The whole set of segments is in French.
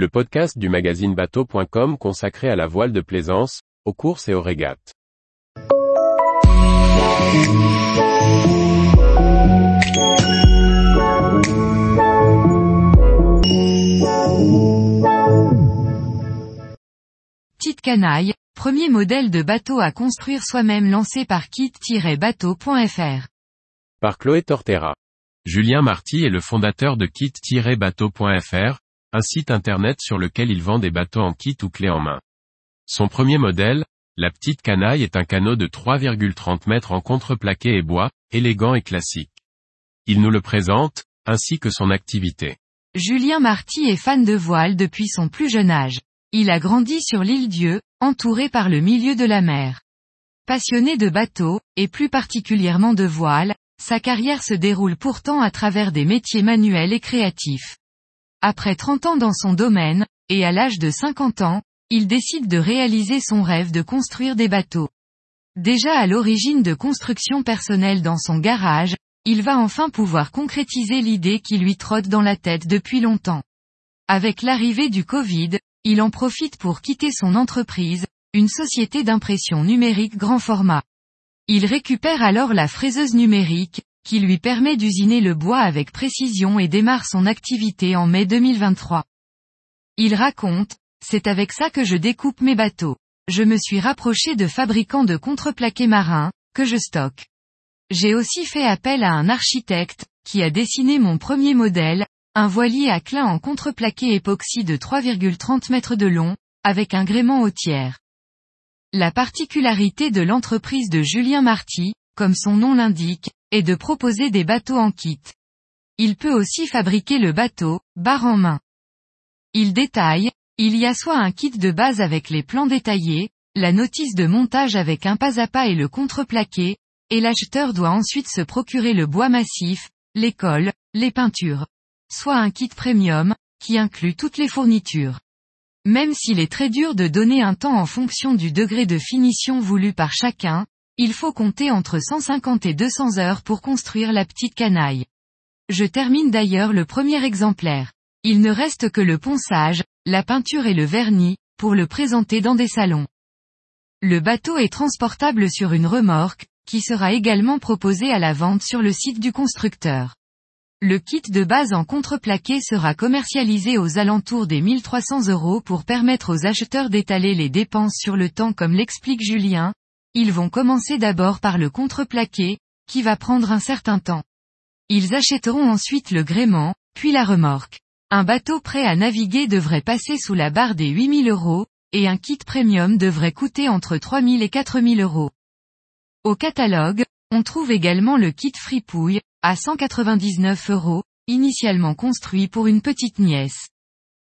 le podcast du magazine bateau.com consacré à la voile de plaisance, aux courses et aux régates. Petite canaille, premier modèle de bateau à construire soi-même lancé par kit-bateau.fr. Par Chloé Tortera. Julien Marty est le fondateur de kit-bateau.fr, un site internet sur lequel il vend des bateaux en kit ou clé en main. Son premier modèle, la petite canaille est un canot de 3,30 mètres en contreplaqué et bois, élégant et classique. Il nous le présente, ainsi que son activité. Julien Marty est fan de voile depuis son plus jeune âge. Il a grandi sur l'île Dieu, entouré par le milieu de la mer. Passionné de bateaux, et plus particulièrement de voile, sa carrière se déroule pourtant à travers des métiers manuels et créatifs. Après 30 ans dans son domaine, et à l'âge de 50 ans, il décide de réaliser son rêve de construire des bateaux. Déjà à l'origine de construction personnelle dans son garage, il va enfin pouvoir concrétiser l'idée qui lui trotte dans la tête depuis longtemps. Avec l'arrivée du Covid, il en profite pour quitter son entreprise, une société d'impression numérique grand format. Il récupère alors la fraiseuse numérique, qui lui permet d'usiner le bois avec précision et démarre son activité en mai 2023. Il raconte, c'est avec ça que je découpe mes bateaux. Je me suis rapproché de fabricants de contreplaqués marins, que je stocke. J'ai aussi fait appel à un architecte, qui a dessiné mon premier modèle, un voilier à clin en contreplaqué époxy de 3,30 mètres de long, avec un gréement au tiers. La particularité de l'entreprise de Julien Marty, comme son nom l'indique, est de proposer des bateaux en kit. Il peut aussi fabriquer le bateau, barre en main. Il détaille, il y a soit un kit de base avec les plans détaillés, la notice de montage avec un pas à pas et le contreplaqué, et l'acheteur doit ensuite se procurer le bois massif, les cols, les peintures soit un kit premium, qui inclut toutes les fournitures. Même s'il est très dur de donner un temps en fonction du degré de finition voulu par chacun, il faut compter entre 150 et 200 heures pour construire la petite canaille. Je termine d'ailleurs le premier exemplaire. Il ne reste que le ponçage, la peinture et le vernis, pour le présenter dans des salons. Le bateau est transportable sur une remorque, qui sera également proposée à la vente sur le site du constructeur. Le kit de base en contreplaqué sera commercialisé aux alentours des 1300 euros pour permettre aux acheteurs d'étaler les dépenses sur le temps comme l'explique Julien. Ils vont commencer d'abord par le contreplaqué, qui va prendre un certain temps. Ils achèteront ensuite le gréement, puis la remorque. Un bateau prêt à naviguer devrait passer sous la barre des 8000 euros, et un kit premium devrait coûter entre 3000 et 4000 euros. Au catalogue, on trouve également le kit fripouille, à 199 euros, initialement construit pour une petite nièce.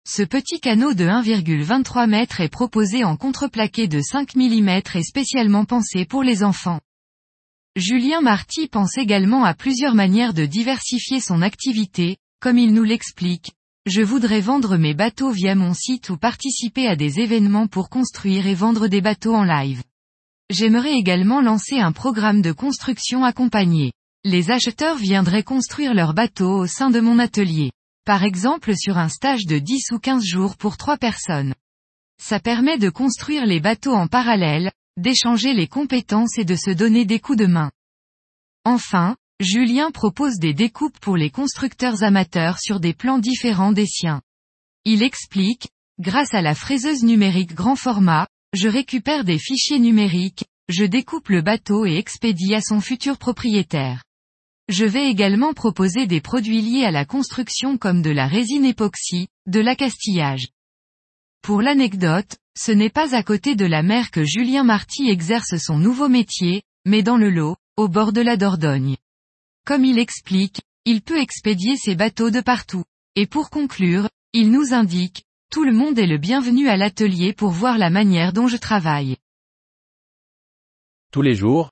Ce petit canot de 1,23 m est proposé en contreplaqué de 5 mm et spécialement pensé pour les enfants. Julien Marty pense également à plusieurs manières de diversifier son activité, comme il nous l'explique. Je voudrais vendre mes bateaux via mon site ou participer à des événements pour construire et vendre des bateaux en live. J'aimerais également lancer un programme de construction accompagné. Les acheteurs viendraient construire leur bateau au sein de mon atelier. Par exemple sur un stage de 10 ou 15 jours pour 3 personnes. Ça permet de construire les bateaux en parallèle, d'échanger les compétences et de se donner des coups de main. Enfin, Julien propose des découpes pour les constructeurs amateurs sur des plans différents des siens. Il explique, grâce à la fraiseuse numérique grand format, je récupère des fichiers numériques, je découpe le bateau et expédie à son futur propriétaire. Je vais également proposer des produits liés à la construction comme de la résine époxy, de l'accastillage. Pour l'anecdote, ce n'est pas à côté de la mer que Julien Marty exerce son nouveau métier, mais dans le lot, au bord de la Dordogne. Comme il explique, il peut expédier ses bateaux de partout. Et pour conclure, il nous indique, tout le monde est le bienvenu à l'atelier pour voir la manière dont je travaille. Tous les jours,